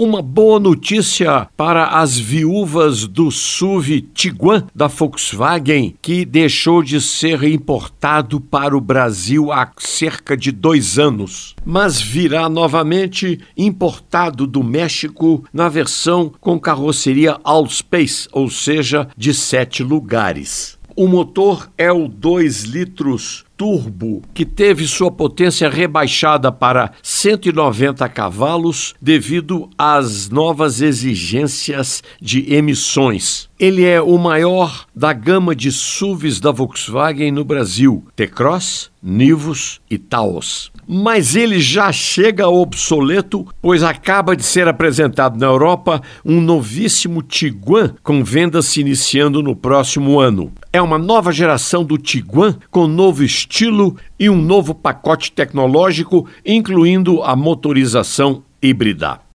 Uma boa notícia para as viúvas do SUV Tiguan da Volkswagen, que deixou de ser importado para o Brasil há cerca de dois anos, mas virá novamente importado do México na versão com carroceria All Space, ou seja, de sete lugares. O motor é o 2 litros turbo, que teve sua potência rebaixada para 190 cavalos devido às novas exigências de emissões. Ele é o maior da gama de SUVs da Volkswagen no Brasil: T-Cross, Nivus e Taos. Mas ele já chega obsoleto, pois acaba de ser apresentado na Europa um novíssimo Tiguan com vendas se iniciando no próximo ano. É uma nova geração do Tiguan com novo estilo e um novo pacote tecnológico, incluindo a motorização híbrida.